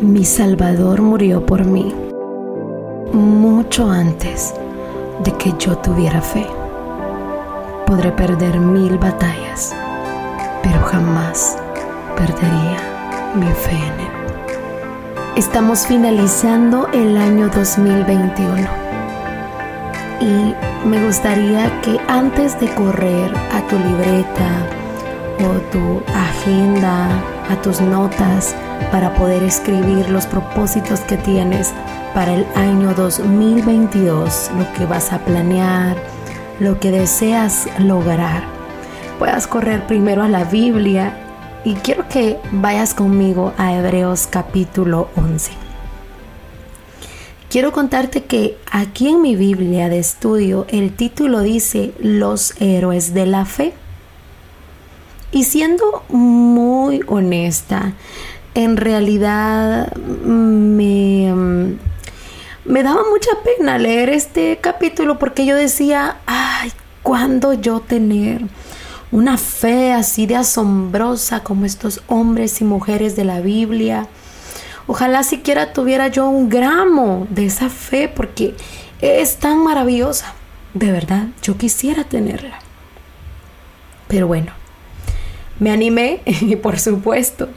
mi Salvador murió por mí mucho antes de que yo tuviera fe. Podré perder mil batallas, pero jamás perdería mi fe en Él. Estamos finalizando el año 2021 y me gustaría que antes de correr a tu libreta o tu agenda, a tus notas para poder escribir los propósitos que tienes para el año 2022, lo que vas a planear, lo que deseas lograr, puedas correr primero a la Biblia y quiero que vayas conmigo a Hebreos capítulo 11. Quiero contarte que aquí en mi Biblia de estudio el título dice Los héroes de la fe. Y siendo muy honesta, en realidad me, me daba mucha pena leer este capítulo porque yo decía, ay, ¿cuándo yo tener una fe así de asombrosa como estos hombres y mujeres de la Biblia. Ojalá siquiera tuviera yo un gramo de esa fe porque es tan maravillosa. De verdad, yo quisiera tenerla. Pero bueno, me animé y por supuesto,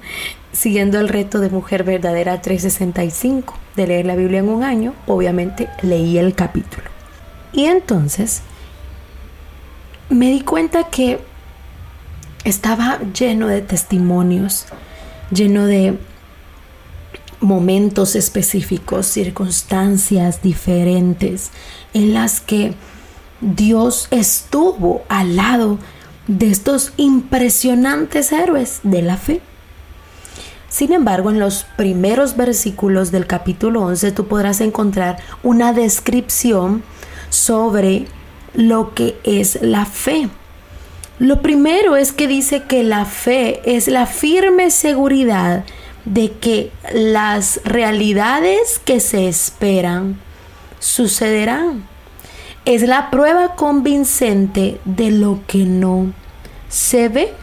siguiendo el reto de Mujer Verdadera 365 de leer la Biblia en un año, obviamente leí el capítulo. Y entonces me di cuenta que estaba lleno de testimonios, lleno de momentos específicos, circunstancias diferentes en las que Dios estuvo al lado de estos impresionantes héroes de la fe. Sin embargo, en los primeros versículos del capítulo 11 tú podrás encontrar una descripción sobre lo que es la fe. Lo primero es que dice que la fe es la firme seguridad de que las realidades que se esperan sucederán. Es la prueba convincente de lo que no se ve.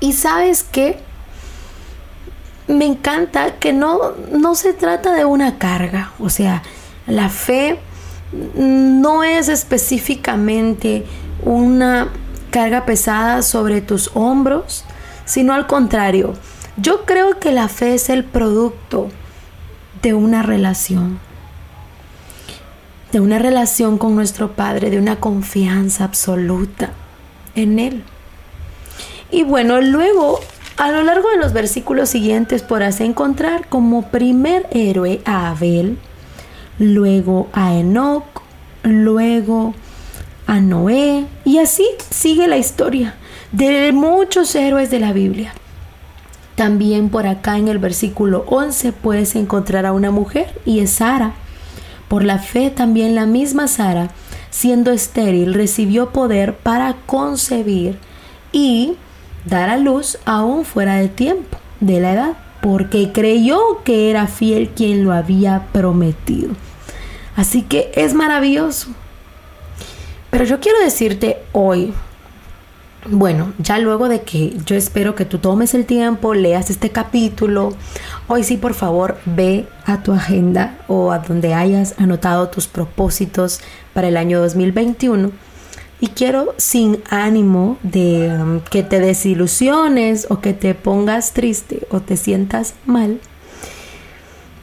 Y sabes que me encanta que no, no se trata de una carga. O sea, la fe no es específicamente una carga pesada sobre tus hombros, sino al contrario. Yo creo que la fe es el producto de una relación, de una relación con nuestro Padre, de una confianza absoluta en Él. Y bueno, luego a lo largo de los versículos siguientes podrás encontrar como primer héroe a Abel, luego a Enoch, luego a Noé y así sigue la historia de muchos héroes de la Biblia. También por acá en el versículo 11 puedes encontrar a una mujer y es Sara. Por la fe también la misma Sara, siendo estéril, recibió poder para concebir y dar a luz aún fuera de tiempo, de la edad, porque creyó que era fiel quien lo había prometido. Así que es maravilloso. Pero yo quiero decirte hoy, bueno, ya luego de que yo espero que tú tomes el tiempo, leas este capítulo, hoy sí por favor ve a tu agenda o a donde hayas anotado tus propósitos para el año 2021. Y quiero sin ánimo de um, que te desilusiones o que te pongas triste o te sientas mal,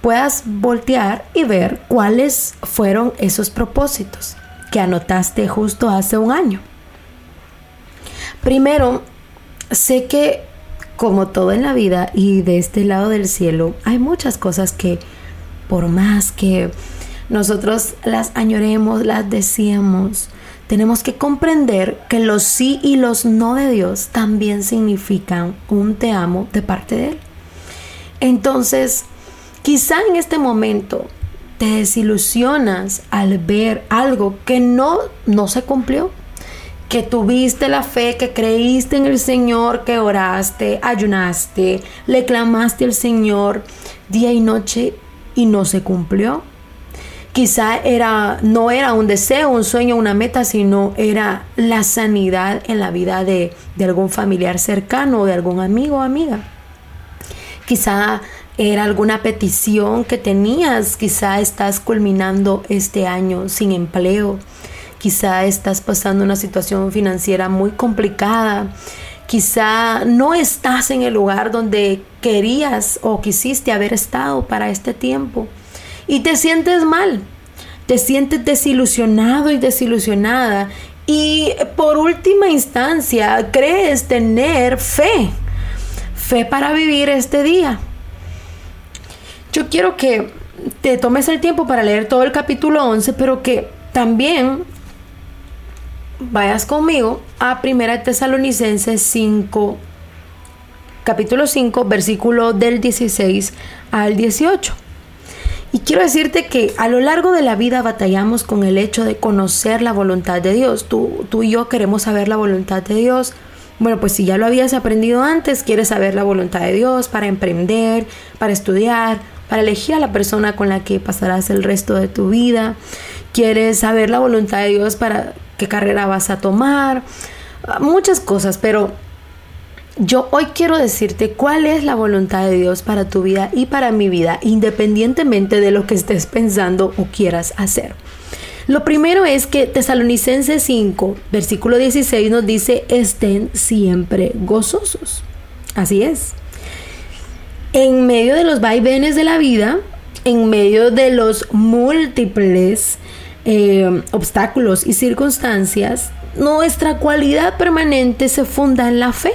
puedas voltear y ver cuáles fueron esos propósitos que anotaste justo hace un año. Primero, sé que como todo en la vida y de este lado del cielo, hay muchas cosas que por más que nosotros las añoremos, las deseamos, tenemos que comprender que los sí y los no de Dios también significan un te amo de parte de Él. Entonces, quizá en este momento te desilusionas al ver algo que no, no se cumplió, que tuviste la fe, que creíste en el Señor, que oraste, ayunaste, le clamaste al Señor día y noche y no se cumplió. Quizá era, no era un deseo, un sueño, una meta, sino era la sanidad en la vida de, de algún familiar cercano o de algún amigo o amiga. Quizá era alguna petición que tenías, quizá estás culminando este año sin empleo, quizá estás pasando una situación financiera muy complicada, quizá no estás en el lugar donde querías o quisiste haber estado para este tiempo y te sientes mal, te sientes desilusionado y desilusionada. Y por última instancia crees tener fe, fe para vivir este día. Yo quiero que te tomes el tiempo para leer todo el capítulo 11, pero que también vayas conmigo a 1 Tesalonicenses 5, capítulo 5, versículo del 16 al 18. Y quiero decirte que a lo largo de la vida batallamos con el hecho de conocer la voluntad de Dios. Tú, tú y yo queremos saber la voluntad de Dios. Bueno, pues si ya lo habías aprendido antes, quieres saber la voluntad de Dios para emprender, para estudiar, para elegir a la persona con la que pasarás el resto de tu vida. Quieres saber la voluntad de Dios para qué carrera vas a tomar. Muchas cosas, pero yo hoy quiero decirte cuál es la voluntad de Dios para tu vida y para mi vida, independientemente de lo que estés pensando o quieras hacer. Lo primero es que Tesalonicenses 5, versículo 16 nos dice, estén siempre gozosos. Así es en medio de los vaivenes de la vida, en medio de los múltiples eh, obstáculos y circunstancias, nuestra cualidad permanente se funda en la fe,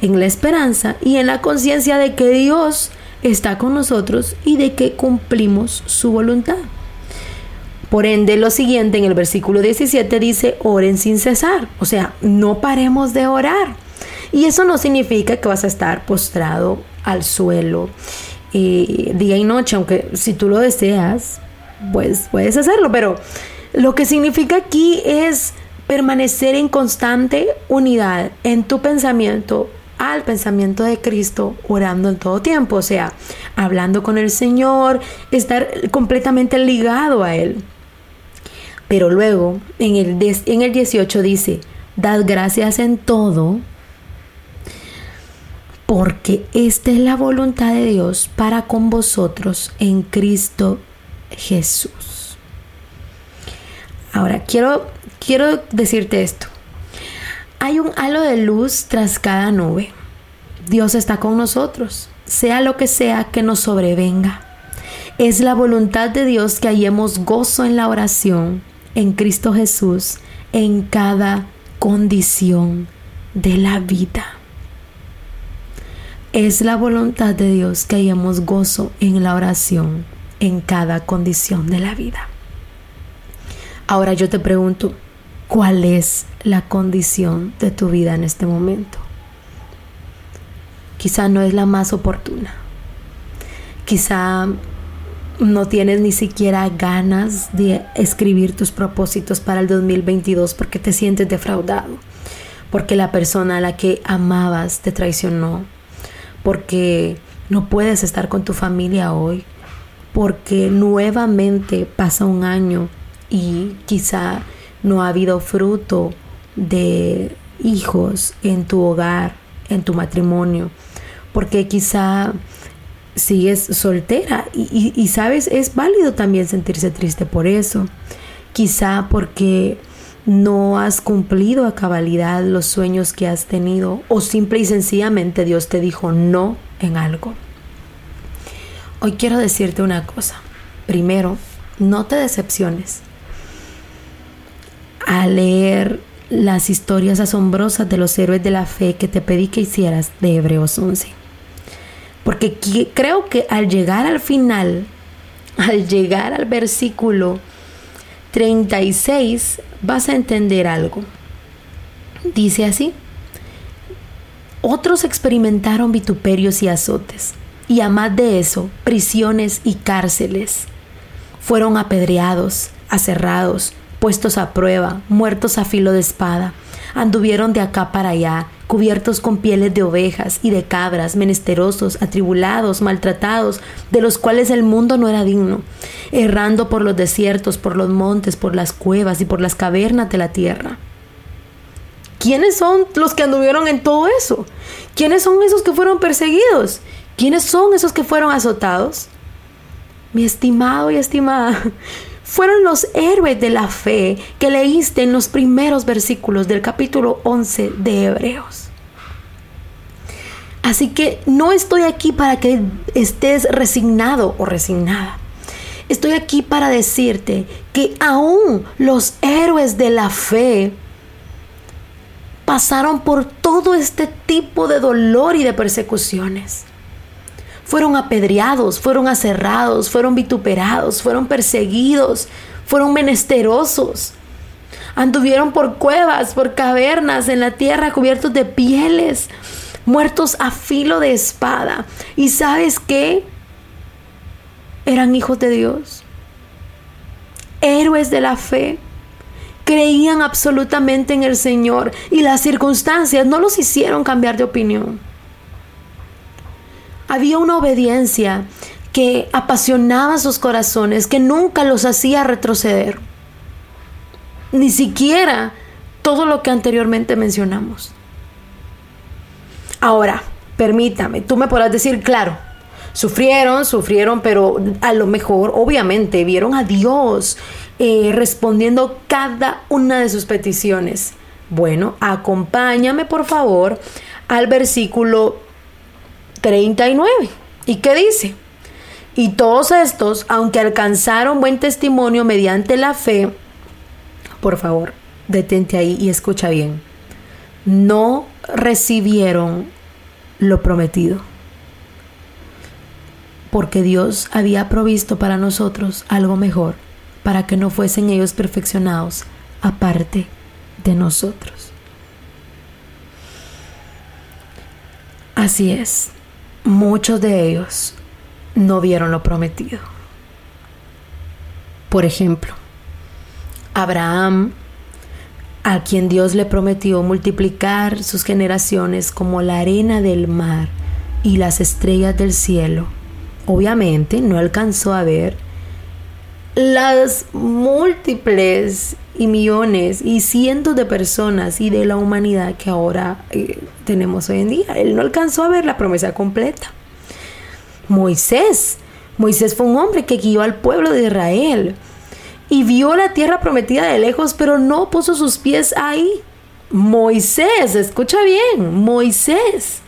en la esperanza y en la conciencia de que Dios está con nosotros y de que cumplimos su voluntad. Por ende, lo siguiente en el versículo 17 dice, oren sin cesar, o sea, no paremos de orar. Y eso no significa que vas a estar postrado al suelo eh, día y noche, aunque si tú lo deseas, pues puedes hacerlo, pero lo que significa aquí es permanecer en constante unidad en tu pensamiento al pensamiento de Cristo, orando en todo tiempo, o sea, hablando con el Señor, estar completamente ligado a Él. Pero luego, en el, en el 18 dice, dad gracias en todo, porque esta es la voluntad de Dios para con vosotros en Cristo Jesús. Ahora, quiero, quiero decirte esto. Hay un halo de luz tras cada nube. Dios está con nosotros, sea lo que sea que nos sobrevenga. Es la voluntad de Dios que hallemos gozo en la oración, en Cristo Jesús, en cada condición de la vida. Es la voluntad de Dios que hayamos gozo en la oración en cada condición de la vida. Ahora yo te pregunto, ¿cuál es la condición de tu vida en este momento? Quizá no es la más oportuna. Quizá no tienes ni siquiera ganas de escribir tus propósitos para el 2022 porque te sientes defraudado, porque la persona a la que amabas te traicionó, porque no puedes estar con tu familia hoy, porque nuevamente pasa un año y quizá no ha habido fruto de hijos en tu hogar, en tu matrimonio, porque quizá sigues soltera y, sabes, es válido también sentirse triste por eso, quizá porque no has cumplido a cabalidad los sueños que has tenido o simple y sencillamente Dios te dijo no en algo. Hoy quiero decirte una cosa. Primero, no te decepciones al leer las historias asombrosas de los héroes de la fe que te pedí que hicieras de Hebreos 11. Porque creo que al llegar al final, al llegar al versículo 36 vas a entender algo. Dice así, otros experimentaron vituperios y azotes, y a más de eso, prisiones y cárceles. Fueron apedreados, aserrados, puestos a prueba, muertos a filo de espada. Anduvieron de acá para allá, cubiertos con pieles de ovejas y de cabras, menesterosos, atribulados, maltratados, de los cuales el mundo no era digno, errando por los desiertos, por los montes, por las cuevas y por las cavernas de la tierra. ¿Quiénes son los que anduvieron en todo eso? ¿Quiénes son esos que fueron perseguidos? ¿Quiénes son esos que fueron azotados? Mi estimado y estimada, fueron los héroes de la fe que leíste en los primeros versículos del capítulo 11 de Hebreos. Así que no estoy aquí para que estés resignado o resignada. Estoy aquí para decirte que aún los héroes de la fe pasaron por todo este tipo de dolor y de persecuciones. Fueron apedreados, fueron aserrados, fueron vituperados, fueron perseguidos, fueron menesterosos. Anduvieron por cuevas, por cavernas en la tierra cubiertos de pieles, muertos a filo de espada. ¿Y sabes qué? Eran hijos de Dios, héroes de la fe. Creían absolutamente en el Señor y las circunstancias no los hicieron cambiar de opinión. Había una obediencia que apasionaba sus corazones, que nunca los hacía retroceder. Ni siquiera todo lo que anteriormente mencionamos. Ahora, permítame, tú me podrás decir, claro, sufrieron, sufrieron, pero a lo mejor, obviamente, vieron a Dios eh, respondiendo cada una de sus peticiones. Bueno, acompáñame por favor al versículo 39. ¿Y qué dice? Y todos estos, aunque alcanzaron buen testimonio mediante la fe, por favor, detente ahí y escucha bien no recibieron lo prometido. Porque Dios había provisto para nosotros algo mejor, para que no fuesen ellos perfeccionados aparte de nosotros. Así es, muchos de ellos no vieron lo prometido. Por ejemplo, Abraham a quien Dios le prometió multiplicar sus generaciones como la arena del mar y las estrellas del cielo, obviamente no alcanzó a ver las múltiples y millones y cientos de personas y de la humanidad que ahora eh, tenemos hoy en día. Él no alcanzó a ver la promesa completa. Moisés, Moisés fue un hombre que guió al pueblo de Israel y vio la tierra prometida de lejos, pero no puso sus pies ahí. Moisés, escucha bien, Moisés.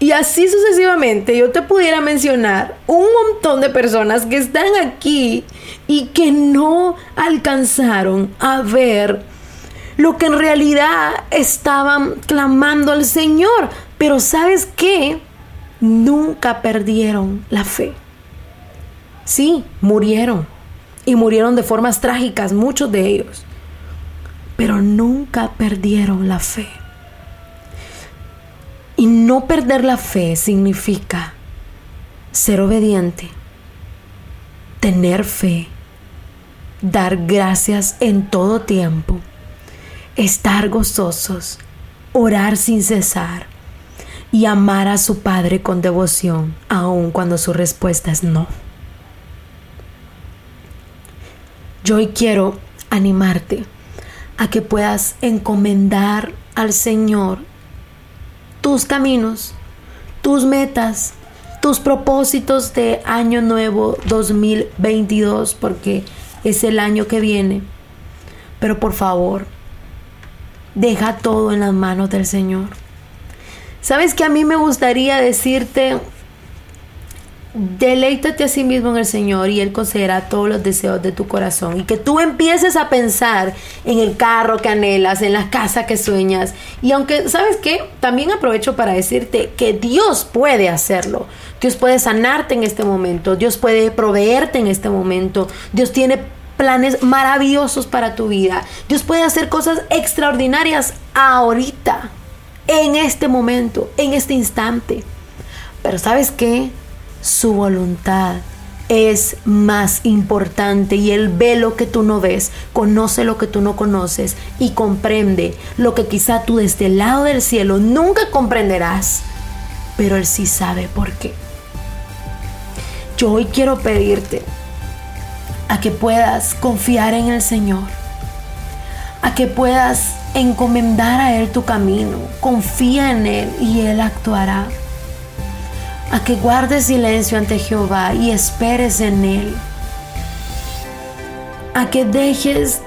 Y así sucesivamente yo te pudiera mencionar un montón de personas que están aquí y que no alcanzaron a ver lo que en realidad estaban clamando al Señor. Pero sabes qué? Nunca perdieron la fe. Sí, murieron. Y murieron de formas trágicas, muchos de ellos. Pero nunca perdieron la fe. Y no perder la fe significa ser obediente, tener fe, dar gracias en todo tiempo, estar gozosos, orar sin cesar y amar a su Padre con devoción, aun cuando su respuesta es no. Yo hoy quiero animarte a que puedas encomendar al Señor tus caminos, tus metas, tus propósitos de año nuevo 2022, porque es el año que viene. Pero por favor, deja todo en las manos del Señor. Sabes que a mí me gustaría decirte Deleítate a sí mismo en el Señor y Él concederá todos los deseos de tu corazón. Y que tú empieces a pensar en el carro que anhelas, en la casa que sueñas. Y aunque, ¿sabes qué? También aprovecho para decirte que Dios puede hacerlo. Dios puede sanarte en este momento. Dios puede proveerte en este momento. Dios tiene planes maravillosos para tu vida. Dios puede hacer cosas extraordinarias ahorita, en este momento, en este instante. Pero ¿sabes qué? Su voluntad es más importante y Él ve lo que tú no ves, conoce lo que tú no conoces y comprende lo que quizá tú desde el lado del cielo nunca comprenderás, pero Él sí sabe por qué. Yo hoy quiero pedirte a que puedas confiar en el Señor, a que puedas encomendar a Él tu camino, confía en Él y Él actuará, a que guardes silencio ante Jehová y esperes en Él, a que dejes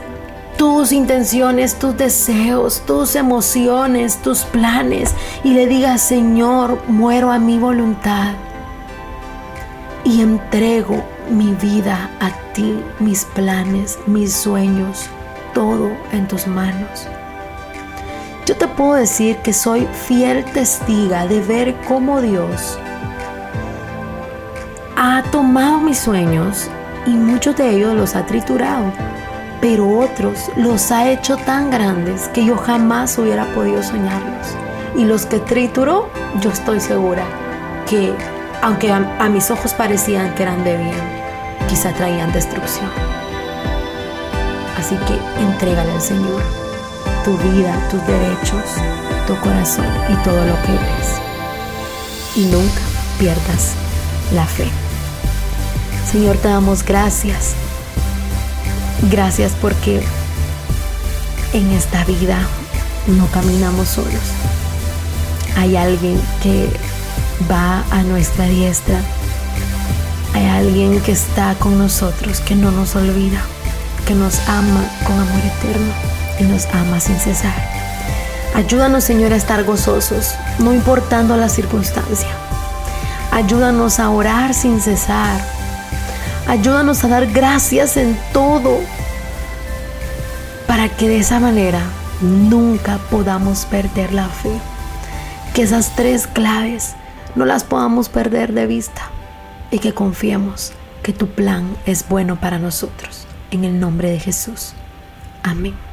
tus intenciones, tus deseos, tus emociones, tus planes y le digas, Señor, muero a mi voluntad y entrego mi vida a ti, mis planes, mis sueños, todo en tus manos. Yo te puedo decir que soy fiel testiga de ver cómo Dios ha tomado mis sueños y muchos de ellos los ha triturado, pero otros los ha hecho tan grandes que yo jamás hubiera podido soñarlos. Y los que trituró, yo estoy segura que, aunque a, mis ojos parecían que eran de bien, quizá traían destrucción. Así que entrégale al Señor tu vida, tus derechos, tu corazón y todo lo que eres. Y nunca pierdas la fe. Señor, te damos gracias. Gracias porque en esta vida no caminamos solos. Hay alguien que va a nuestra diestra hay alguien que está con nosotros, que no nos olvida, que nos ama con amor eterno y nos ama sin cesar. Ayúdanos, Señor, a estar gozosos, no importando la circunstancia. Ayúdanos a orar sin cesar. Ayúdanos a dar gracias en todo para que de esa manera nunca podamos perder la fe. Que esas tres claves no las podamos perder de vista y que confiemos que tu plan es bueno para nosotros. En el nombre de Jesús. Amén.